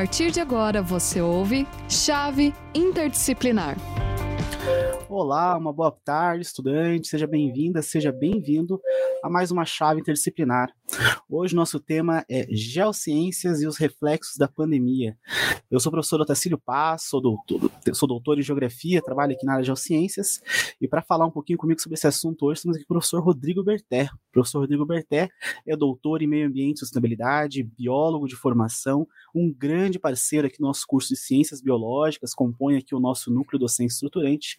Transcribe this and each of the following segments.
partir de agora você ouve Chave Interdisciplinar. Olá, uma boa tarde, estudante. Seja bem-vinda, seja bem-vindo a mais uma chave interdisciplinar. Hoje nosso tema é Geociências e os reflexos da pandemia. Eu sou o professor Otacílio Paz, sou doutor, sou doutor em Geografia, trabalho aqui na área de Geociências, e para falar um pouquinho comigo sobre esse assunto hoje, temos aqui o professor Rodrigo Berté. Professor Rodrigo Berté é doutor em Meio Ambiente e Sustentabilidade, biólogo de formação, um grande parceiro aqui no nosso curso de Ciências Biológicas, compõe aqui o nosso núcleo docente estruturante,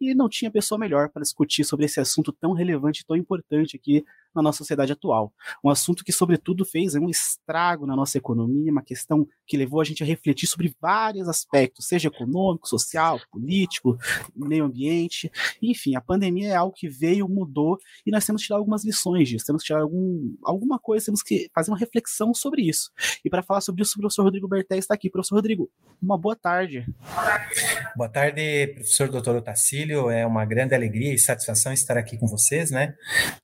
e não tinha pessoa melhor para discutir sobre esse assunto tão relevante e tão importante aqui na nossa sociedade atual. Um assunto que, sobretudo, fez um estrago na nossa economia, uma questão que levou a gente a refletir sobre vários aspectos, seja econômico, social, político, meio ambiente, enfim, a pandemia é algo que veio, mudou, e nós temos que tirar algumas lições disso, temos que tirar algum, alguma coisa, temos que fazer uma reflexão sobre isso. E para falar sobre isso, o professor Rodrigo Berté está aqui. Professor Rodrigo, uma boa tarde. Boa tarde, professor doutor Otacílio, é uma grande alegria e satisfação estar aqui com vocês, né?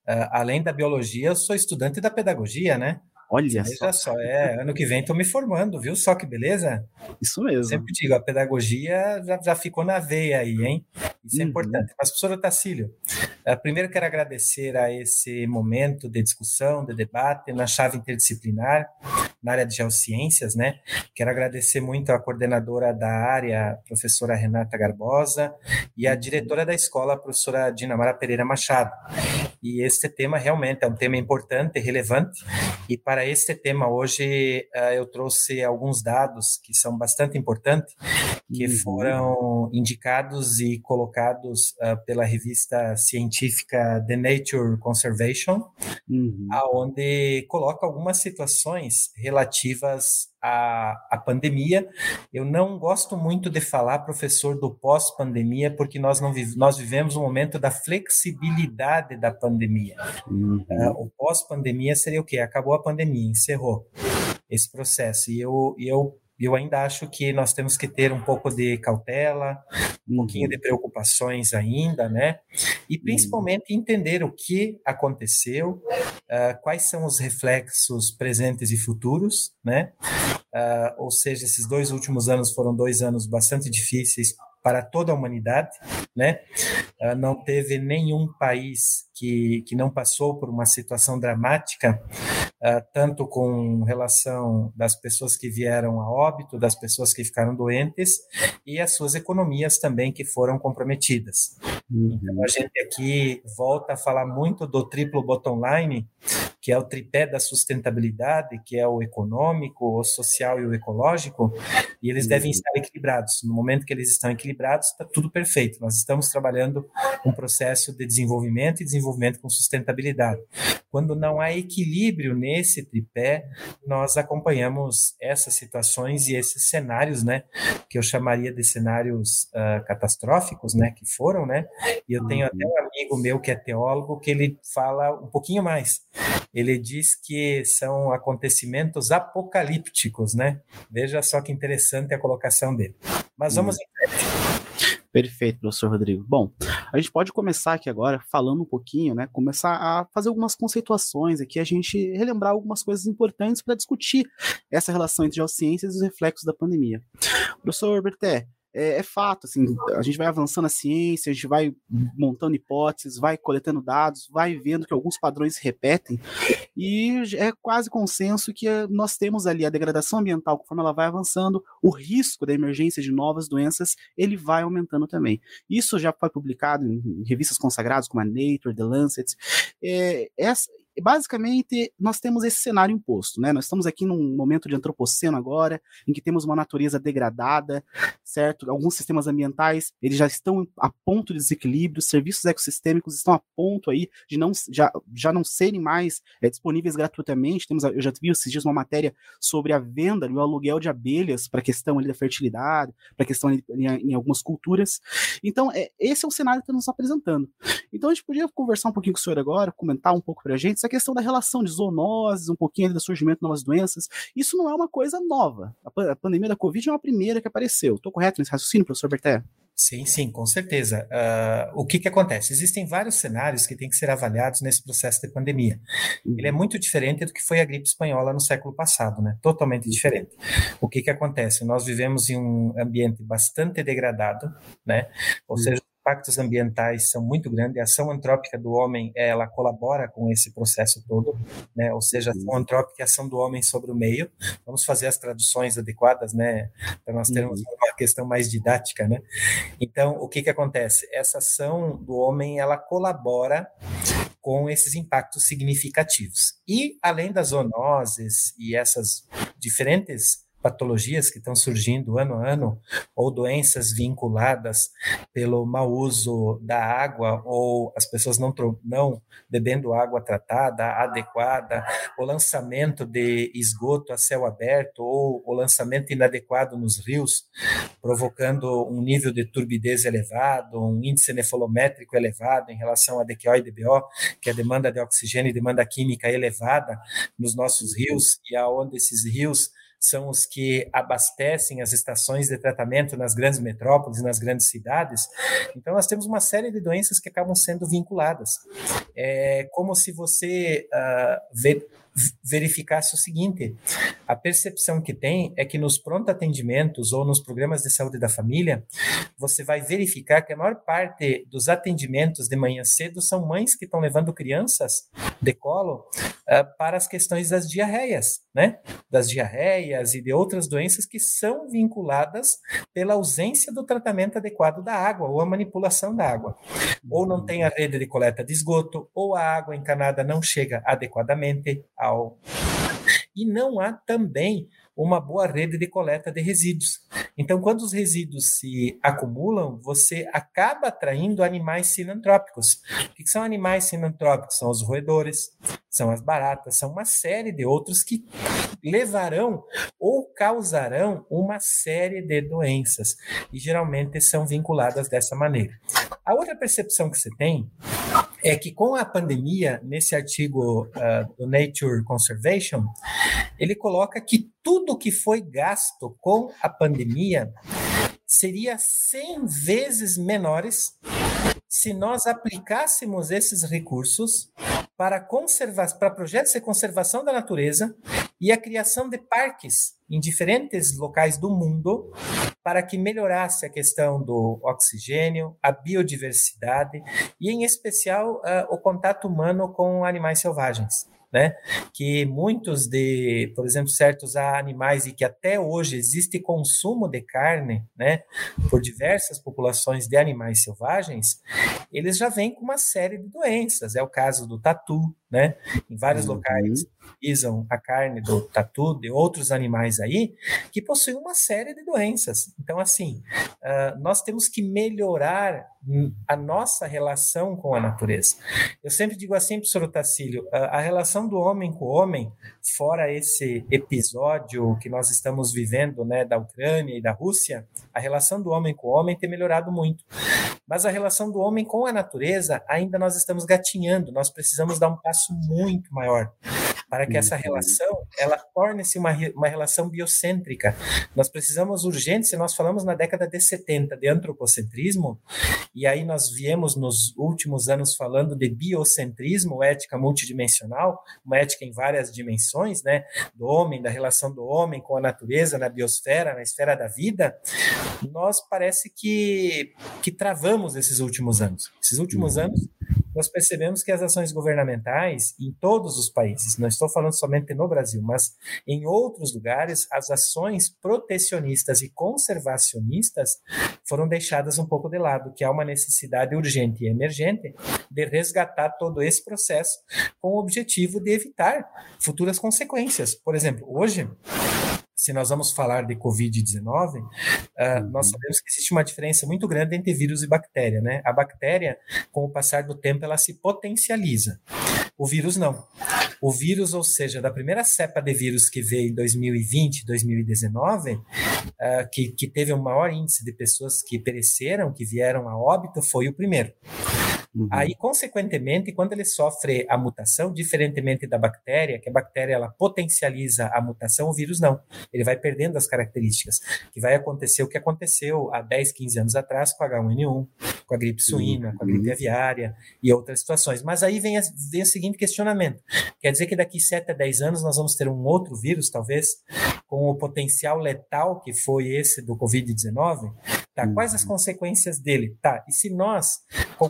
Uh, além da biologia, eu sou estudante da pedagogia, né? Olha só. só. é, ano que vem estou me formando, viu? Só que beleza? Isso mesmo. Sempre digo, a pedagogia já, já ficou na veia aí, hein? Isso é uhum. é importante. Mas, professor Otacílio, uh, primeiro quero agradecer a esse momento de discussão, de debate na chave interdisciplinar, na área de geociências, né? Quero agradecer muito a coordenadora da área, professora Renata Garbosa, e a diretora da escola, a professora Dinamara Pereira Machado. E este tema realmente é um tema importante, relevante, e para este tema hoje uh, eu trouxe alguns dados que são bastante importantes, que uhum. foram indicados e colocados uh, pela revista científica The Nature Conservation, uhum. aonde coloca algumas situações relativas à, à pandemia. Eu não gosto muito de falar, professor, do pós-pandemia, porque nós, não vive, nós vivemos um momento da flexibilidade da pandemia. Uhum. Uh, o pós-pandemia seria o quê? Acabou a pandemia, encerrou esse processo. E eu, e eu eu ainda acho que nós temos que ter um pouco de cautela, um pouquinho de preocupações ainda, né? E principalmente entender o que aconteceu, uh, quais são os reflexos presentes e futuros, né? Uh, ou seja, esses dois últimos anos foram dois anos bastante difíceis para toda a humanidade, né? Uh, não teve nenhum país que, que não passou por uma situação dramática, tanto com relação das pessoas que vieram a óbito, das pessoas que ficaram doentes e as suas economias também que foram comprometidas. Uhum. Então a gente aqui volta a falar muito do triplo bottom line, que é o tripé da sustentabilidade, que é o econômico, o social e o ecológico, e eles devem estar equilibrados. No momento que eles estão equilibrados, está tudo perfeito. Nós estamos trabalhando um processo de desenvolvimento e desenvolvimento com sustentabilidade. Quando não há equilíbrio nesse tripé, nós acompanhamos essas situações e esses cenários, né, que eu chamaria de cenários uh, catastróficos, né, que foram, né, e eu tenho até um amigo meu que é teólogo que ele fala um pouquinho mais ele diz que são acontecimentos apocalípticos, né? Veja só que interessante a colocação dele. Mas vamos hum. em frente. Perfeito, professor Rodrigo. Bom, a gente pode começar aqui agora falando um pouquinho, né? Começar a fazer algumas conceituações aqui, a gente relembrar algumas coisas importantes para discutir essa relação entre geociências e os reflexos da pandemia. Professor Berté, é, é, fato, assim, a gente vai avançando a ciência, a gente vai montando hipóteses, vai coletando dados, vai vendo que alguns padrões se repetem, e é quase consenso que eh, nós temos ali a degradação ambiental, conforme ela vai avançando, o risco da emergência de novas doenças, ele vai aumentando também. Isso já foi publicado em revistas consagradas como a Nature, The Lancet. É, essa, basicamente, nós temos esse cenário imposto, né? Nós estamos aqui num momento de antropoceno agora, em que temos uma natureza degradada, certo? Alguns sistemas ambientais, eles já estão a ponto de desequilíbrio, serviços ecossistêmicos estão a ponto aí de não, já, já não serem mais é, disponíveis gratuitamente. Temos, eu já vi esses dias uma matéria sobre a venda e o aluguel de abelhas para a questão ali da fertilidade, para a questão ali, em, em, algumas culturas. Então, é, esse é o cenário que está nos apresentando. Então, a gente podia conversar um pouquinho com o senhor agora, comentar um pouco para a gente questão da relação de zoonoses, um pouquinho do surgimento de novas doenças, isso não é uma coisa nova. A, pandemia da Covid é uma primeira que apareceu. Estou correto nesse raciocínio, professor Berté? Sim, sim, com certeza. Uh, o que, que acontece? Existem vários cenários que têm que ser avaliados nesse processo de pandemia. Ele é uhum. muito diferente do que foi a gripe espanhola no século passado, né? Totalmente uhum. diferente. O que, que acontece? Nós vivemos em um ambiente bastante degradado, né? Ou uhum. seja, impactos ambientais são muito grandes. A ação antrópica do homem, ela colabora com esse processo todo, né? Ou seja, a ação antrópica é a ação do homem sobre o meio. Vamos fazer as traduções adequadas, né? Para nós termos uhum. uma questão mais didática, né? Então, o que que acontece? Essa ação do homem, ela colabora com esses impactos significativos. E além das zoonoses e essas diferentes patologias que estão surgindo ano a ano, ou doenças vinculadas pelo mau uso da água, ou as pessoas não, não bebendo água tratada, adequada, o lançamento de esgoto a céu aberto, ou o lançamento inadequado nos rios, provocando um nível de turbidez elevado, um índice nefolométrico elevado em relação a DQO e DBO, que é a demanda de oxigênio e demanda química elevada nos nossos rios, e aonde esses rios são os que abastecem as estações de tratamento nas grandes metrópoles, nas grandes cidades. Então, nós temos uma série de doenças que acabam sendo vinculadas. É como se você uh, vê verificasse o seguinte: a percepção que tem é que nos pronto atendimentos ou nos programas de saúde da família, você vai verificar que a maior parte dos atendimentos de manhã cedo são mães que estão levando crianças de colo uh, para as questões das diarreias, né? Das diarreias e de outras doenças que são vinculadas pela ausência do tratamento adequado da água ou a manipulação da água. Ou não tem a rede de coleta de esgoto, ou a água encanada não chega adequadamente ao. E não há também uma boa rede de coleta de resíduos. Então, quando os resíduos se acumulam, você acaba atraindo animais sinantrópicos. O que são animais sinantrópicos? São os roedores, são as baratas, são uma série de outros que levarão ou causarão uma série de doenças e geralmente são vinculadas dessa maneira. A outra percepção que você tem é que com a pandemia, nesse artigo uh, do Nature Conservation, ele coloca que tudo que foi gasto com a pandemia seria 100 vezes menores se nós aplicássemos esses recursos para, conserva para projetos de conservação da natureza e a criação de parques em diferentes locais do mundo para que melhorasse a questão do oxigênio, a biodiversidade e, em especial, uh, o contato humano com animais selvagens né? Que muitos de, por exemplo, certos animais e que até hoje existe consumo de carne, né? Por diversas populações de animais selvagens, eles já vêm com uma série de doenças. É o caso do tatu, né? Em vários uhum. locais utilizam a carne do tatu, de outros animais aí, que possuem uma série de doenças. Então, assim, uh, nós temos que melhorar a nossa relação com a natureza. Eu sempre digo assim, professor Otacílio, a, a relação do homem com o homem, fora esse episódio que nós estamos vivendo, né, da Ucrânia e da Rússia, a relação do homem com o homem tem melhorado muito. Mas a relação do homem com a natureza, ainda nós estamos gatinhando, nós precisamos dar um passo muito maior para que essa uhum. relação ela torne-se uma, uma relação biocêntrica. Nós precisamos urgente, se nós falamos na década de 70 de antropocentrismo, e aí nós viemos nos últimos anos falando de biocentrismo, ética multidimensional, uma ética em várias dimensões, né, do homem, da relação do homem com a natureza, na biosfera, na esfera da vida, nós parece que, que travamos esses últimos anos. Esses últimos uhum. anos nós percebemos que as ações governamentais em todos os países, não estou falando somente no Brasil, mas em outros lugares, as ações protecionistas e conservacionistas foram deixadas um pouco de lado, que há uma necessidade urgente e emergente de resgatar todo esse processo com o objetivo de evitar futuras consequências. Por exemplo, hoje se nós vamos falar de Covid-19, uh, uhum. nós sabemos que existe uma diferença muito grande entre vírus e bactéria, né? A bactéria, com o passar do tempo, ela se potencializa. O vírus não. O vírus, ou seja, da primeira cepa de vírus que veio em 2020, 2019, uh, que, que teve o um maior índice de pessoas que pereceram, que vieram a óbito, foi o primeiro. Uhum. Aí, consequentemente, quando ele sofre a mutação, diferentemente da bactéria, que a bactéria ela potencializa a mutação, o vírus não. Ele vai perdendo as características. Que vai acontecer o que aconteceu há 10, 15 anos atrás com H1N1, com a gripe suína, uhum. com a gripe aviária e outras situações. Mas aí vem, a, vem o seguinte questionamento: quer dizer que daqui 7 a 10 anos nós vamos ter um outro vírus, talvez, com o potencial letal que foi esse do Covid-19? Tá, quais as uhum. consequências dele? Tá, e se nós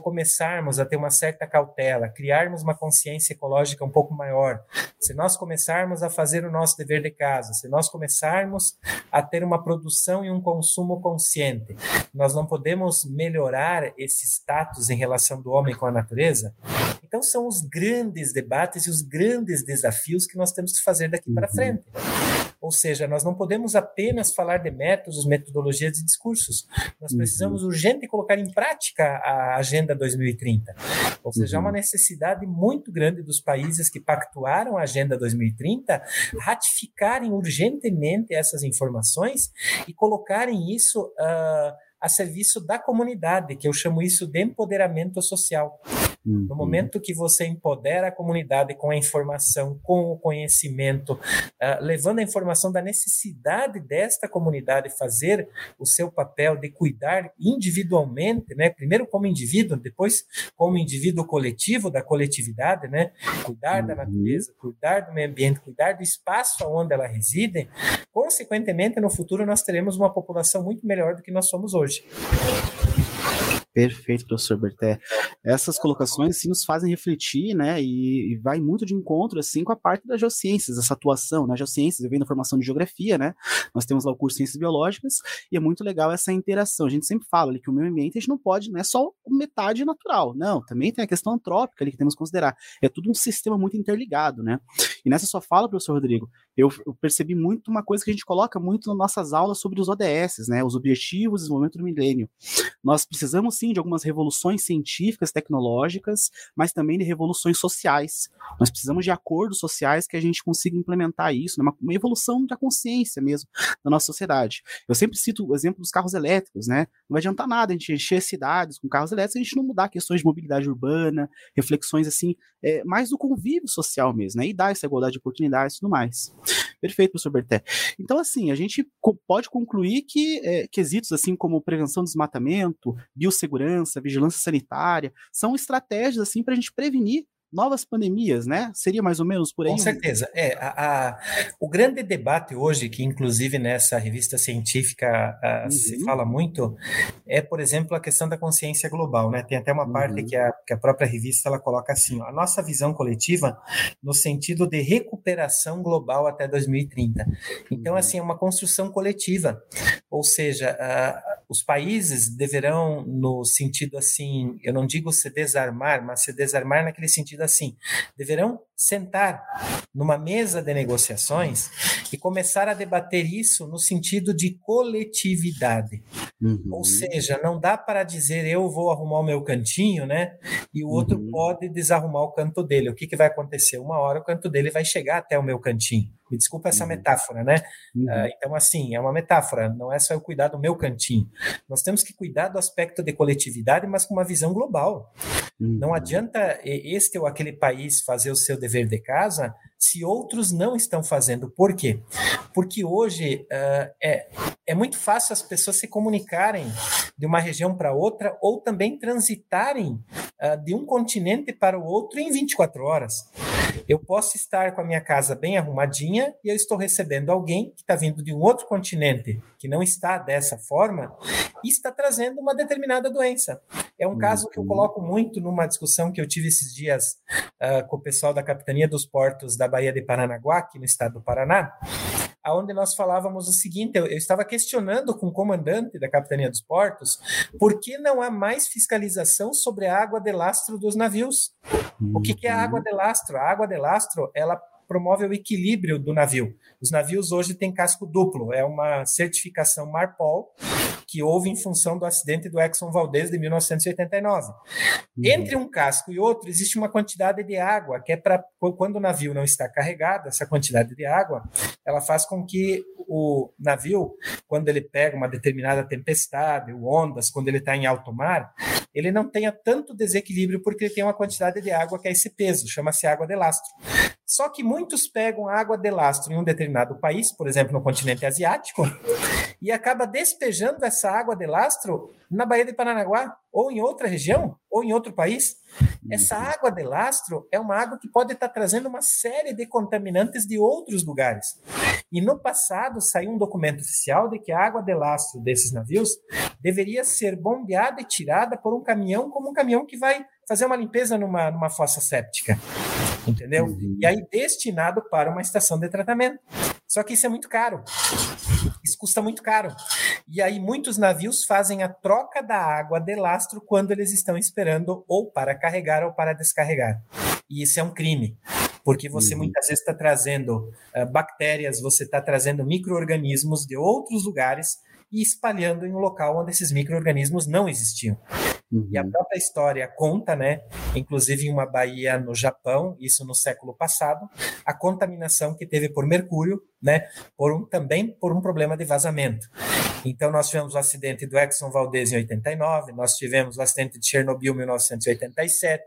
começarmos a ter uma certa cautela, criarmos uma consciência ecológica um pouco maior, se nós começarmos a fazer o nosso dever de casa, se nós começarmos a ter uma produção e um consumo consciente, nós não podemos melhorar esse status em relação do homem com a natureza? Então são os grandes debates e os grandes desafios que nós temos que fazer daqui para uhum. frente. Ou seja, nós não podemos apenas falar de métodos, metodologias e discursos. Nós precisamos uhum. urgente colocar em prática a Agenda 2030. Ou seja, uhum. há uma necessidade muito grande dos países que pactuaram a Agenda 2030 ratificarem urgentemente essas informações e colocarem isso uh, a serviço da comunidade, que eu chamo isso de empoderamento social. Uhum. No momento que você empodera a comunidade com a informação, com o conhecimento, uh, levando a informação da necessidade desta comunidade fazer o seu papel de cuidar individualmente, né? Primeiro como indivíduo, depois como indivíduo coletivo da coletividade, né? Cuidar uhum. da natureza, cuidar do meio ambiente, cuidar do espaço onde ela reside. Consequentemente, no futuro nós teremos uma população muito melhor do que nós somos hoje. Perfeito, professor Berté. Essas colocações sim nos fazem refletir, né, e, e, vai muito de encontro assim com a parte das geociências, essa atuação nas geociências, eu venho da formação de geografia, né? Nós temos lá o curso de ciências biológicas e é muito legal essa interação. A gente sempre fala ali que o meio ambiente a gente não pode, não é só metade natural, não, também tem a questão antrópica ali que temos que considerar. É tudo um sistema muito interligado, né? E nessa sua fala, professor Rodrigo, eu, eu percebi muito uma coisa que a gente coloca muito nas nossas aulas sobre os ODS, né, os Objetivos de Desenvolvimento do Milênio. Nós precisamos sim de algumas revoluções científicas, tecnológicas, mas também de revoluções sociais. Nós precisamos de acordos sociais que a gente consiga implementar isso, né, uma, uma evolução da consciência mesmo da nossa sociedade. Eu sempre cito o exemplo dos carros elétricos, né? Não vai adiantar nada a gente encher cidades com carros elétricos a gente não mudar questões de mobilidade urbana, reflexões assim, é, mais do convívio social mesmo, né? E dar essa igualdade de oportunidades e tudo mais. Perfeito, professor Berté. Então, assim, a gente pode concluir que é, quesitos assim como prevenção do desmatamento, biossegurança, vigilância sanitária, são estratégias assim para a gente prevenir novas pandemias, né? Seria mais ou menos por aí? Com certeza. É, a, a, o grande debate hoje, que inclusive nessa revista científica a, uhum. se fala muito, é, por exemplo, a questão da consciência global, né? Tem até uma uhum. parte que a, que a própria revista ela coloca assim, ó, a nossa visão coletiva no sentido de recuperação global até 2030. Então, uhum. assim, é uma construção coletiva, ou seja, os países deverão, no sentido assim, eu não digo se desarmar, mas se desarmar naquele sentido assim, deverão sentar numa mesa de negociações e começar a debater isso no sentido de coletividade. Uhum. Ou seja, não dá para dizer eu vou arrumar o meu cantinho, né? E o outro uhum. pode desarrumar o canto dele. O que, que vai acontecer? Uma hora o canto dele vai chegar até o meu cantinho. Me desculpa essa uhum. metáfora, né? Uhum. Uh, então, assim, é uma metáfora, não é só eu cuidar do meu cantinho. Nós temos que cuidar do aspecto de coletividade, mas com uma visão global. Uhum. Não adianta este ou aquele país fazer o seu dever de casa se outros não estão fazendo. Por quê? Porque hoje uh, é, é muito fácil as pessoas se comunicarem de uma região para outra ou também transitarem uh, de um continente para o outro em 24 horas. Eu posso estar com a minha casa bem arrumadinha e eu estou recebendo alguém que está vindo de um outro continente que não está dessa forma e está trazendo uma determinada doença. É um caso que eu uhum. coloco muito numa discussão que eu tive esses dias uh, com o pessoal da Capitania dos Portos da Baía de Paranaguá, aqui no estado do Paraná, aonde nós falávamos o seguinte: eu, eu, estava questionando com o comandante da Capitania dos Portos por que não há mais fiscalização sobre a água de lastro dos navios. O que, que é a água de lastro? A água de lastro ela promove o equilíbrio do navio. Os navios hoje têm casco duplo, é uma certificação Marpol que houve em função do acidente do Exxon Valdez de 1989. Uhum. Entre um casco e outro existe uma quantidade de água que é para quando o navio não está carregado, essa quantidade de água, ela faz com que o navio, quando ele pega uma determinada tempestade, ondas, quando ele está em alto mar, ele não tenha tanto desequilíbrio porque ele tem uma quantidade de água que é esse peso, chama-se água de lastro. Só que muitos pegam água de lastro em um determinado país, por exemplo, no continente asiático, e acaba despejando essa água de lastro na Baía de Paranaguá, ou em outra região, ou em outro país. Essa uhum. água de lastro é uma água que pode estar trazendo uma série de contaminantes de outros lugares. E no passado saiu um documento oficial de que a água de lastro desses navios deveria ser bombeada e tirada por um caminhão, como um caminhão que vai fazer uma limpeza numa, numa fossa séptica entendeu? Uhum. E aí destinado para uma estação de tratamento. Só que isso é muito caro. Isso custa muito caro. E aí muitos navios fazem a troca da água de lastro quando eles estão esperando ou para carregar ou para descarregar. E isso é um crime porque você uhum. muitas vezes está trazendo uh, bactérias, você está trazendo micro-organismos de outros lugares e espalhando em um local onde esses micro-organismos não existiam. Uhum. E a uhum. própria história conta, né, inclusive em uma baía no Japão, isso no século passado, a contaminação que teve por mercúrio, né, por um, também por um problema de vazamento. Então, nós tivemos o acidente do Exxon Valdez em 89, nós tivemos o acidente de Chernobyl em 1987,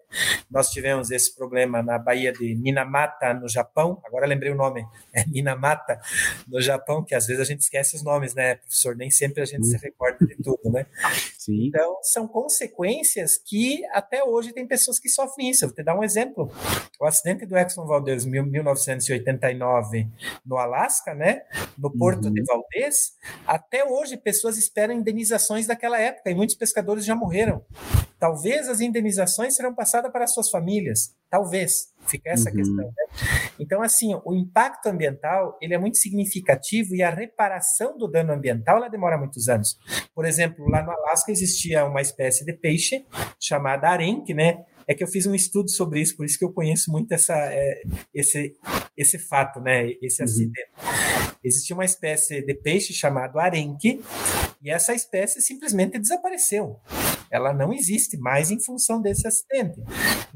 nós tivemos esse problema na Baía de Minamata, no Japão, agora lembrei o nome, é Minamata, no Japão, que às vezes a gente esquece os nomes, né, professor? Nem sempre a gente se recorda de tudo, né? Sim. Então, são consequências que até hoje tem pessoas que sofrem isso. Eu vou te dar um exemplo. O acidente do Exxon Valdez em 1989 no Alasca, né, no porto uhum. de Valdez, até hoje hoje pessoas esperam indenizações daquela época e muitos pescadores já morreram. Talvez as indenizações serão passadas para as suas famílias. Talvez. Fica essa uhum. questão. Né? Então, assim, o impacto ambiental ele é muito significativo e a reparação do dano ambiental ela demora muitos anos. Por exemplo, lá no Alasca existia uma espécie de peixe chamada arenque, né? É que eu fiz um estudo sobre isso, por isso que eu conheço muito essa, é, esse, esse fato, né? Esse uhum. Existia uma espécie de peixe chamado arenque, e essa espécie simplesmente desapareceu. Ela não existe mais em função desse acidente.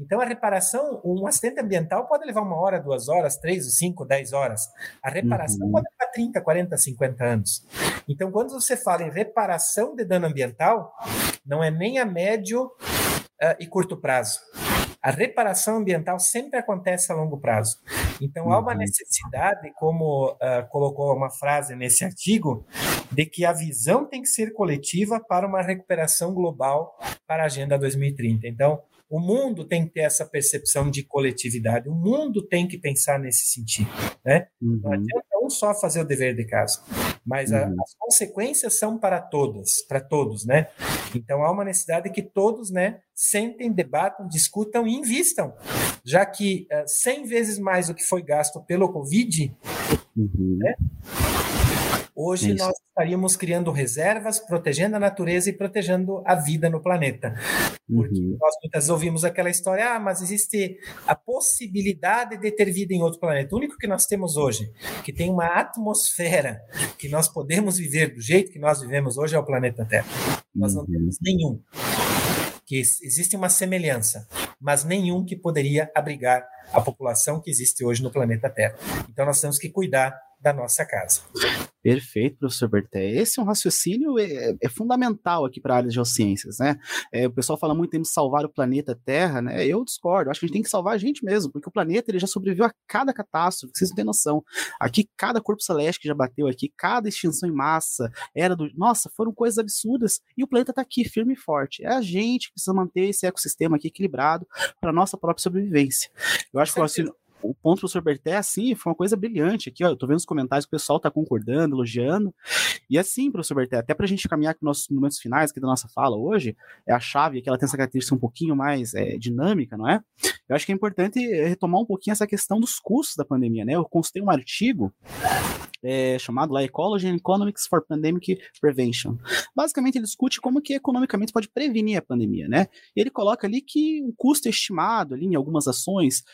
Então, a reparação, um acidente ambiental pode levar uma hora, duas horas, três, cinco, dez horas. A reparação uhum. pode levar 30, 40, 50 anos. Então, quando você fala em reparação de dano ambiental, não é nem a médio uh, e curto prazo. A reparação ambiental sempre acontece a longo prazo. Então, há uma uhum. necessidade, como uh, colocou uma frase nesse artigo, de que a visão tem que ser coletiva para uma recuperação global para a Agenda 2030. Então, o mundo tem que ter essa percepção de coletividade, o mundo tem que pensar nesse sentido. Né? Uhum. Não adianta um só fazer o dever de casa, mas a, uhum. as consequências são para todas, para todos, né? Então há uma necessidade que todos, né, sentem, debatam, discutam e invistam, já que uh, eh, 100 vezes mais o que foi gasto pelo Covid, uhum. né? Hoje nós estaríamos criando reservas, protegendo a natureza e protegendo a vida no planeta. Porque uhum. nós muitas vezes ouvimos aquela história, ah, mas existe a possibilidade de ter vida em outro planeta. O único que nós temos hoje, que tem uma atmosfera que nós podemos viver do jeito que nós vivemos hoje, é o planeta Terra. Nós não uhum. temos nenhum. Que existe uma semelhança, mas nenhum que poderia abrigar a população que existe hoje no planeta Terra. Então nós temos que cuidar da nossa casa. Perfeito, professor Berté. Esse é um raciocínio é, é fundamental aqui para a área de geociências, né? É, o pessoal fala muito em salvar o planeta Terra, né? Eu discordo. Acho que a gente tem que salvar a gente mesmo, porque o planeta ele já sobreviveu a cada catástrofe. Vocês não têm noção. Aqui cada corpo celeste que já bateu aqui, cada extinção em massa era do, nossa, foram coisas absurdas e o planeta está aqui firme e forte. É a gente que precisa manter esse ecossistema aqui equilibrado para nossa própria sobrevivência. Eu acho que o raciocínio o ponto do Berté, assim, foi uma coisa brilhante aqui, ó, eu tô vendo os comentários que o pessoal tá concordando, elogiando, e assim, professor Berté, até pra gente caminhar com nossos momentos finais aqui da nossa fala hoje, é a chave que ela tem essa característica um pouquinho mais é, dinâmica, não é? Eu acho que é importante retomar um pouquinho essa questão dos custos da pandemia, né? Eu constei um artigo é, chamado lá Ecology and Economics for Pandemic Prevention. Basicamente, ele discute como que economicamente pode prevenir a pandemia, né? Ele coloca ali que o custo estimado ali em algumas ações,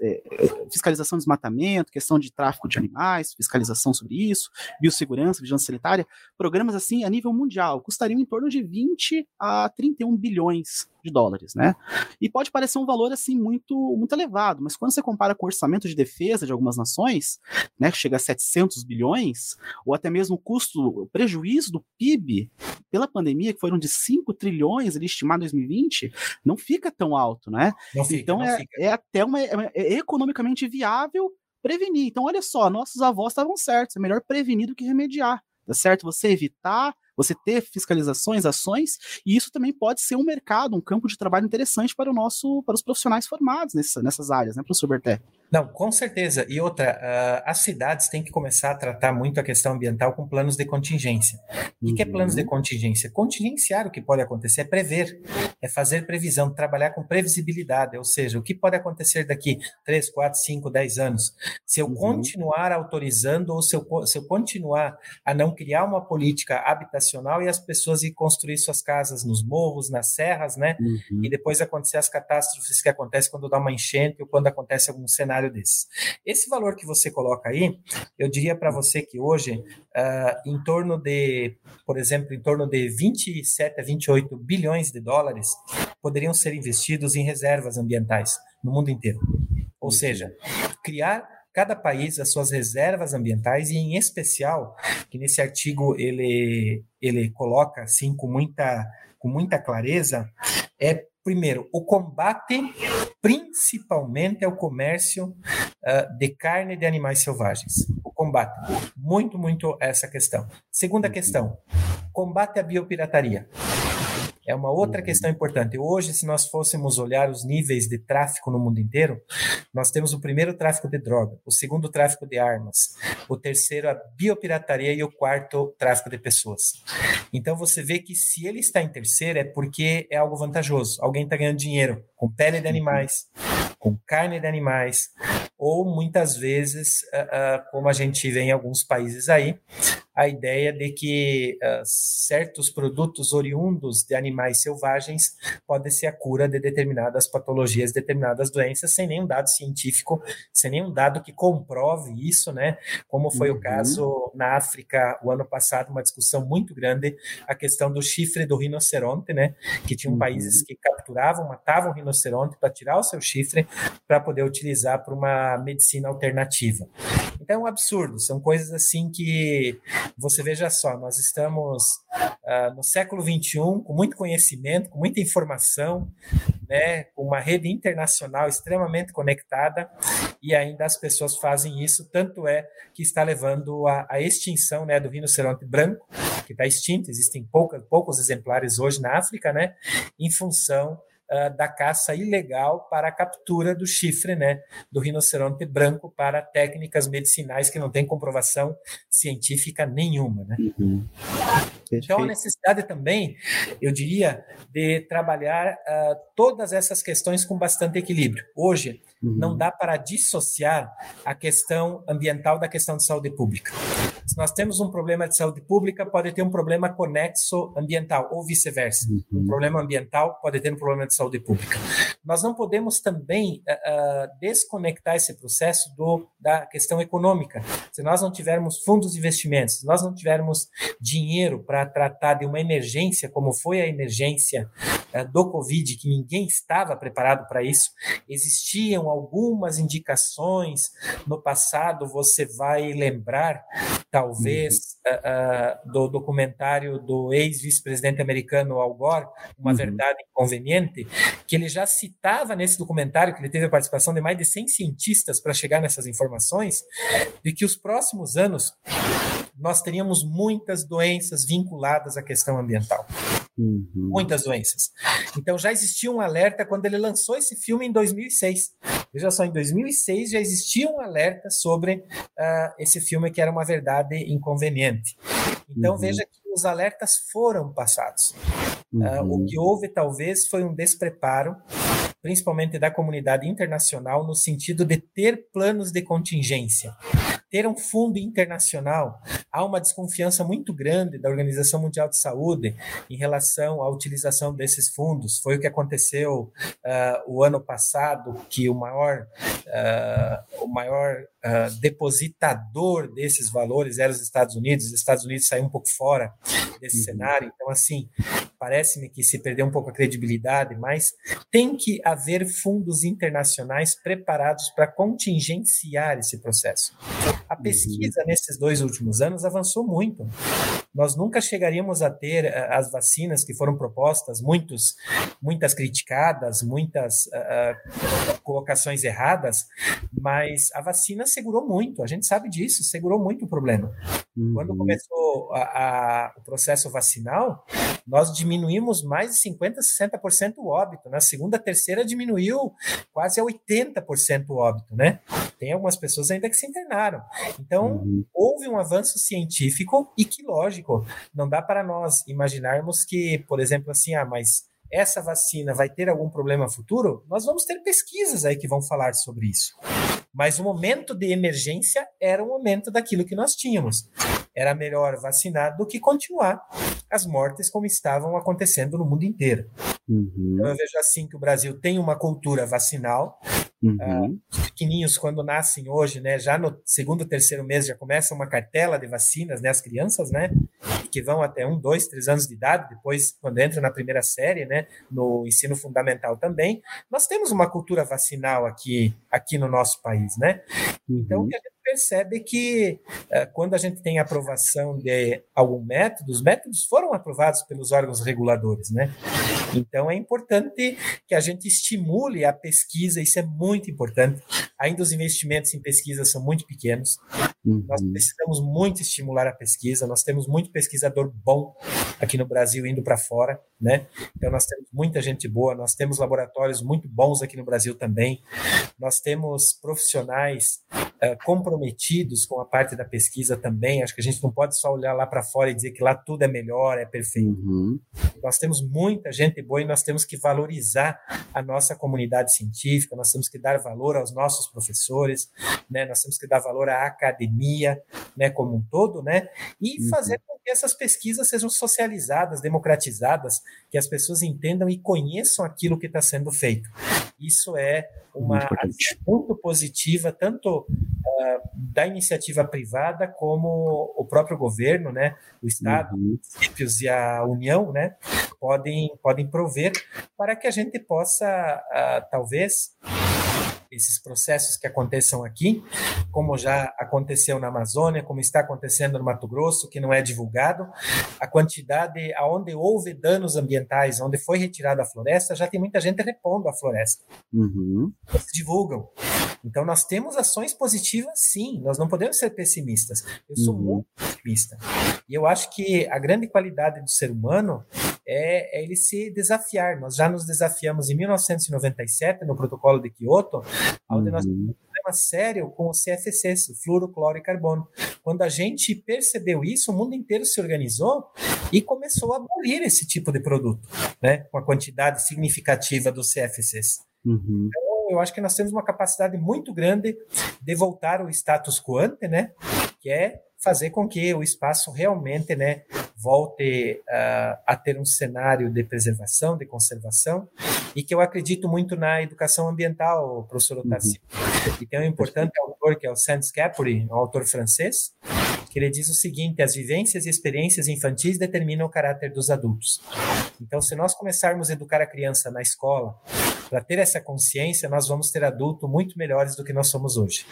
é, fiscalização de desmatamento, questão de tráfico de animais, fiscalização sobre isso, biossegurança, vigilância sanitária, programas assim a nível mundial custariam em torno de 20 a 31 bilhões de dólares, né? E pode parecer um valor assim muito muito elevado, mas quando você compara com o orçamento de defesa de algumas nações, né, que chega a 700 200 bilhões, ou até mesmo o custo, o prejuízo do PIB pela pandemia, que foram de 5 trilhões ali, estimado em 2020, não fica tão alto, né? Fica, então é, é, até uma, é, é economicamente viável prevenir. Então, olha só, nossos avós estavam certos, é melhor prevenir do que remediar, tá certo? Você evitar você ter fiscalizações, ações, e isso também pode ser um mercado, um campo de trabalho interessante para o nosso, para os profissionais formados nessa, nessas áreas, né, professor Berté? Não, com certeza. E outra, uh, as cidades têm que começar a tratar muito a questão ambiental com planos de contingência. O uhum. que é planos de uhum. contingência? Contingenciar o que pode acontecer é prever, é fazer previsão, trabalhar com previsibilidade, ou seja, o que pode acontecer daqui 3, 4, 5, 10 anos. Se eu uhum. continuar autorizando ou se eu, se eu continuar a não criar uma política habitacional e as pessoas ir construir suas casas nos morros, nas serras, né? Uhum. E depois acontecer as catástrofes que acontecem quando dá uma enchente ou quando acontece algum cenário cenário desses. Esse valor que você coloca aí, eu diria para você que hoje, uh, em torno de, por exemplo, em torno de 27 a 28 bilhões de dólares poderiam ser investidos em reservas ambientais no mundo inteiro. Ou seja, criar cada país as suas reservas ambientais e em especial que nesse artigo ele ele coloca assim com muita com muita clareza é primeiro o combate principalmente ao comércio uh, de carne de animais selvagens. O combate. Muito, muito essa questão. Segunda questão: combate à biopirataria. É uma outra questão importante. Hoje, se nós fôssemos olhar os níveis de tráfico no mundo inteiro, nós temos o primeiro tráfico de droga, o segundo tráfico de armas, o terceiro a biopirataria e o quarto tráfico de pessoas. Então você vê que se ele está em terceiro é porque é algo vantajoso. Alguém está ganhando dinheiro com pele de animais, com carne de animais, ou muitas vezes, uh, uh, como a gente vê em alguns países aí, a ideia de que uh, certos produtos oriundos de animais selvagens podem ser a cura de determinadas patologias, determinadas doenças, sem nenhum dado científico, sem nenhum dado que comprove isso, né? Como foi uhum. o caso na África o ano passado, uma discussão muito grande, a questão do chifre do rinoceronte, né? Que tinham uhum. países que capturavam, matavam o rinoceronte para tirar o seu chifre para poder utilizar para uma medicina alternativa. Então é um absurdo, são coisas assim que você veja só, nós estamos uh, no século XXI com muito conhecimento, com muita informação, né, com uma rede internacional extremamente conectada e ainda as pessoas fazem isso, tanto é que está levando à extinção né, do rinoceronte branco, que está extinto, existem poucas, poucos exemplares hoje na África, né, em função uh, da caça ilegal para a captura do chifre né, do rinoceronte branco para técnicas medicinais que não têm comprovação científica nenhuma. Né? Uhum. Então, a necessidade também, eu diria, de trabalhar uh, todas essas questões com bastante equilíbrio. Hoje, uhum. não dá para dissociar a questão ambiental da questão de saúde pública. Se nós temos um problema de saúde pública, pode ter um problema conexo ambiental, ou vice-versa. Uhum. Um problema ambiental pode ter um problema de saúde pública. Nós não podemos também uh, desconectar esse processo do, da questão econômica. Se nós não tivermos fundos de investimentos, se nós não tivermos dinheiro para tratar de uma emergência, como foi a emergência uh, do Covid, que ninguém estava preparado para isso, existiam algumas indicações no passado, você vai lembrar talvez, uh, uh, do documentário do ex-vice-presidente americano Al Gore, Uma uhum. Verdade Inconveniente, que ele já citava nesse documentário, que ele teve a participação de mais de 100 cientistas para chegar nessas informações, de que os próximos anos nós teríamos muitas doenças vinculadas à questão ambiental. Uhum. Muitas doenças. Então já existia um alerta quando ele lançou esse filme em 2006. Veja só, em 2006 já existia um alerta sobre uh, esse filme que era uma verdade inconveniente. Então uhum. veja que os alertas foram passados. Uh, o que houve talvez foi um despreparo principalmente da comunidade internacional, no sentido de ter planos de contingência ter um fundo internacional. Há uma desconfiança muito grande da Organização Mundial de Saúde em relação à utilização desses fundos. Foi o que aconteceu uh, o ano passado, que o maior, uh, o maior uh, depositador desses valores era os Estados Unidos, os Estados Unidos saiu um pouco fora desse uhum. cenário, então, assim, parece-me que se perdeu um pouco a credibilidade, mas tem que haver fundos internacionais preparados para contingenciar esse processo. A uhum. pesquisa nesses dois últimos anos avançou muito. Nós nunca chegaríamos a ter uh, as vacinas que foram propostas, muitos, muitas criticadas, muitas uh, colocações erradas, mas a vacina segurou muito, a gente sabe disso, segurou muito o problema. Uhum. Quando começou a, a, o processo vacinal, nós diminuímos mais de 50%, 60% o óbito. Na segunda, terceira, diminuiu quase a 80% o óbito, né? Tem algumas pessoas ainda que se internaram. Então, uhum. houve um avanço científico e que, lógico, não dá para nós imaginarmos que, por exemplo, assim, ah, mas essa vacina vai ter algum problema futuro? Nós vamos ter pesquisas aí que vão falar sobre isso. Mas o momento de emergência era o momento daquilo que nós tínhamos. Era melhor vacinar do que continuar as mortes como estavam acontecendo no mundo inteiro. Uhum. Então eu vejo assim que o Brasil tem uma cultura vacinal. Uhum. Uh, os pequeninhos, quando nascem hoje, né, já no segundo, terceiro mês, já começa uma cartela de vacinas, né, as crianças, né, que vão até um, dois, três anos de idade, depois, quando entram na primeira série, né, no ensino fundamental também. Nós temos uma cultura vacinal aqui, aqui no nosso país, né? Então, uhum. o que a gente percebe que uh, quando a gente tem aprovação de algum método, os métodos foram aprovados pelos órgãos reguladores, né? Então é importante que a gente estimule a pesquisa, isso é muito importante. Ainda os investimentos em pesquisa são muito pequenos. Uhum. Nós precisamos muito estimular a pesquisa, nós temos muito pesquisador bom aqui no Brasil indo para fora, né? Então nós temos muita gente boa, nós temos laboratórios muito bons aqui no Brasil também. Nós temos profissionais uh, comprometidos com a parte da pesquisa também. Acho que a gente não pode só olhar lá para fora e dizer que lá tudo é melhor, é perfeito. Uhum. Nós temos muita gente boa e nós temos que valorizar a nossa comunidade científica, nós temos que dar valor aos nossos professores, né? nós temos que dar valor à academia né, como um todo, né? e uhum. fazer com que essas pesquisas sejam socializadas, democratizadas, que as pessoas entendam e conheçam aquilo que está sendo feito. Isso é uma muito, muito positiva, tanto uh, da iniciativa privada como o próprio governo, né, o Estado, uhum. os municípios e a União, né, podem, podem prover para que a gente possa, uh, talvez, esses processos que aconteçam aqui, como já aconteceu na Amazônia, como está acontecendo no Mato Grosso, que não é divulgado, a quantidade aonde houve danos ambientais, onde foi retirada a floresta, já tem muita gente repondo a floresta. Uhum. Eles divulgam. Então nós temos ações positivas, sim. Nós não podemos ser pessimistas. Eu sou uhum. muito otimista. E eu acho que a grande qualidade do ser humano é, é, ele se desafiar. Nós já nos desafiamos em 1997 no Protocolo de Kyoto, onde uhum. nós tivemos um problema sério com o CFCs, o fluoro, cloro e carbono. Quando a gente percebeu isso, o mundo inteiro se organizou e começou a abolir esse tipo de produto, né, com a quantidade significativa dos CFCs. Uhum. Então, eu acho que nós temos uma capacidade muito grande de voltar ao status quo ante, né? Que é fazer com que o espaço realmente, né, volte uh, a ter um cenário de preservação, de conservação, e que eu acredito muito na educação ambiental, professor Otassi. Uhum. E tem um importante autor que é o Saint Scapuri, um autor francês, que ele diz o seguinte: as vivências e experiências infantis determinam o caráter dos adultos. Então, se nós começarmos a educar a criança na escola, para ter essa consciência, nós vamos ter adultos muito melhores do que nós somos hoje.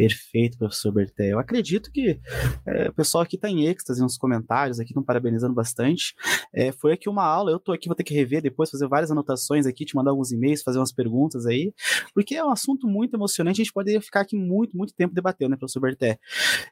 Perfeito, professor Berté. Eu acredito que é, o pessoal aqui está em êxtase nos comentários, aqui estão parabenizando bastante. É, foi aqui uma aula, eu estou aqui, vou ter que rever depois, fazer várias anotações aqui, te mandar alguns e-mails, fazer umas perguntas aí, porque é um assunto muito emocionante, a gente poderia ficar aqui muito, muito tempo debatendo, né, professor Berté?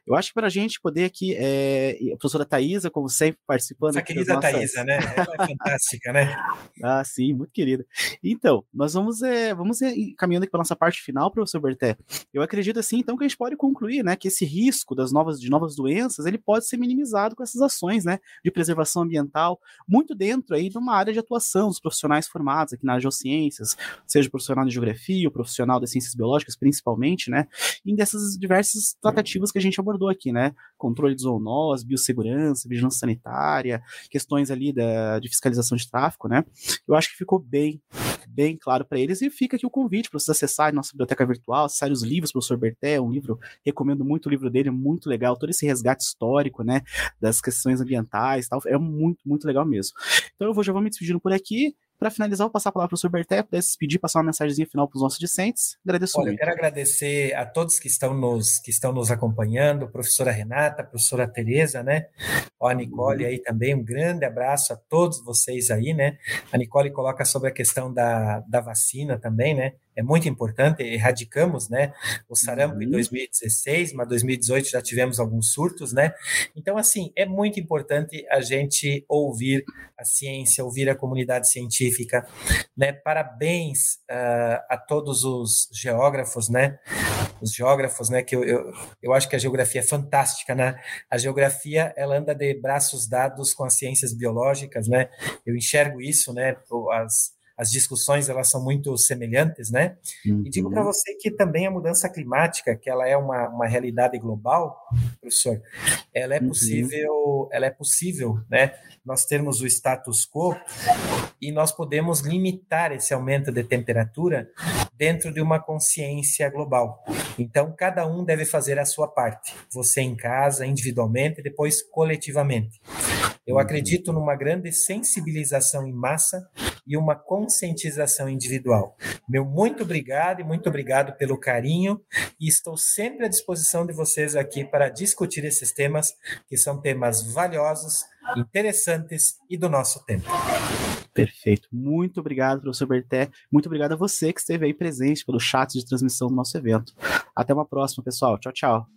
Eu acho que para a gente poder aqui, é, a professora Thaisa, como sempre, participando. Essa querida nossas... Thaisa, né? Ela é fantástica, né? ah, sim, muito querida. Então, nós vamos, é, vamos é, caminhando aqui para nossa parte final, professor Berté. Eu acredito assim, então, que a gente pode concluir, né, que esse risco das novas, de novas doenças, ele pode ser minimizado com essas ações, né, de preservação ambiental, muito dentro aí de uma área de atuação dos profissionais formados aqui nas geociências, seja profissional de geografia, o profissional das ciências biológicas, principalmente, né, em dessas diversas tratativas que a gente abordou aqui, né, controle de zoonose, biossegurança, vigilância sanitária, questões ali da, de fiscalização de tráfico, né, eu acho que ficou bem bem claro para eles. E fica aqui o convite para vocês acessarem nossa biblioteca virtual, acessarem os livros do professor Berté, um livro, recomendo muito o livro dele, muito legal, todo esse resgate histórico, né, das questões ambientais tal, é muito, muito legal mesmo. Então eu vou, já vou me despedindo por aqui. Para finalizar, vou passar a palavra para o Berté, para se despedir, passar uma mensagem final para os nossos discentes. Agradeço Olha, muito. Eu quero agradecer a todos que estão nos, que estão nos acompanhando, professora Renata, professora Tereza, né? Ó, a Nicole aí também, um grande abraço a todos vocês aí, né? A Nicole coloca sobre a questão da, da vacina também, né? É muito importante, erradicamos, né, o sarampo uhum. em 2016, mas 2018 já tivemos alguns surtos, né, então, assim, é muito importante a gente ouvir a ciência, ouvir a comunidade científica, né, parabéns uh, a todos os geógrafos, né, os geógrafos, né, que eu, eu, eu acho que a geografia é fantástica, né, a geografia, ela anda de braços dados com as ciências biológicas, né, eu enxergo isso, né, as as discussões elas são muito semelhantes, né? Uhum. E digo para uhum. você que também a mudança climática, que ela é uma, uma realidade global, professor, ela é uhum. possível, uhum. ela é possível, né? Nós termos o status quo e nós podemos limitar esse aumento de temperatura dentro de uma consciência global. Então, cada um deve fazer a sua parte. Você em casa, individualmente, depois coletivamente. Eu uhum. acredito numa grande sensibilização em massa e uma conscientização individual. Meu muito obrigado e muito obrigado pelo carinho e estou sempre à disposição de vocês aqui para discutir esses temas que são temas valiosos, interessantes e do nosso tempo. Perfeito. Muito obrigado, professor Berté. Muito obrigado a você que esteve aí presente pelo chat de transmissão do nosso evento. Até uma próxima, pessoal. Tchau, tchau.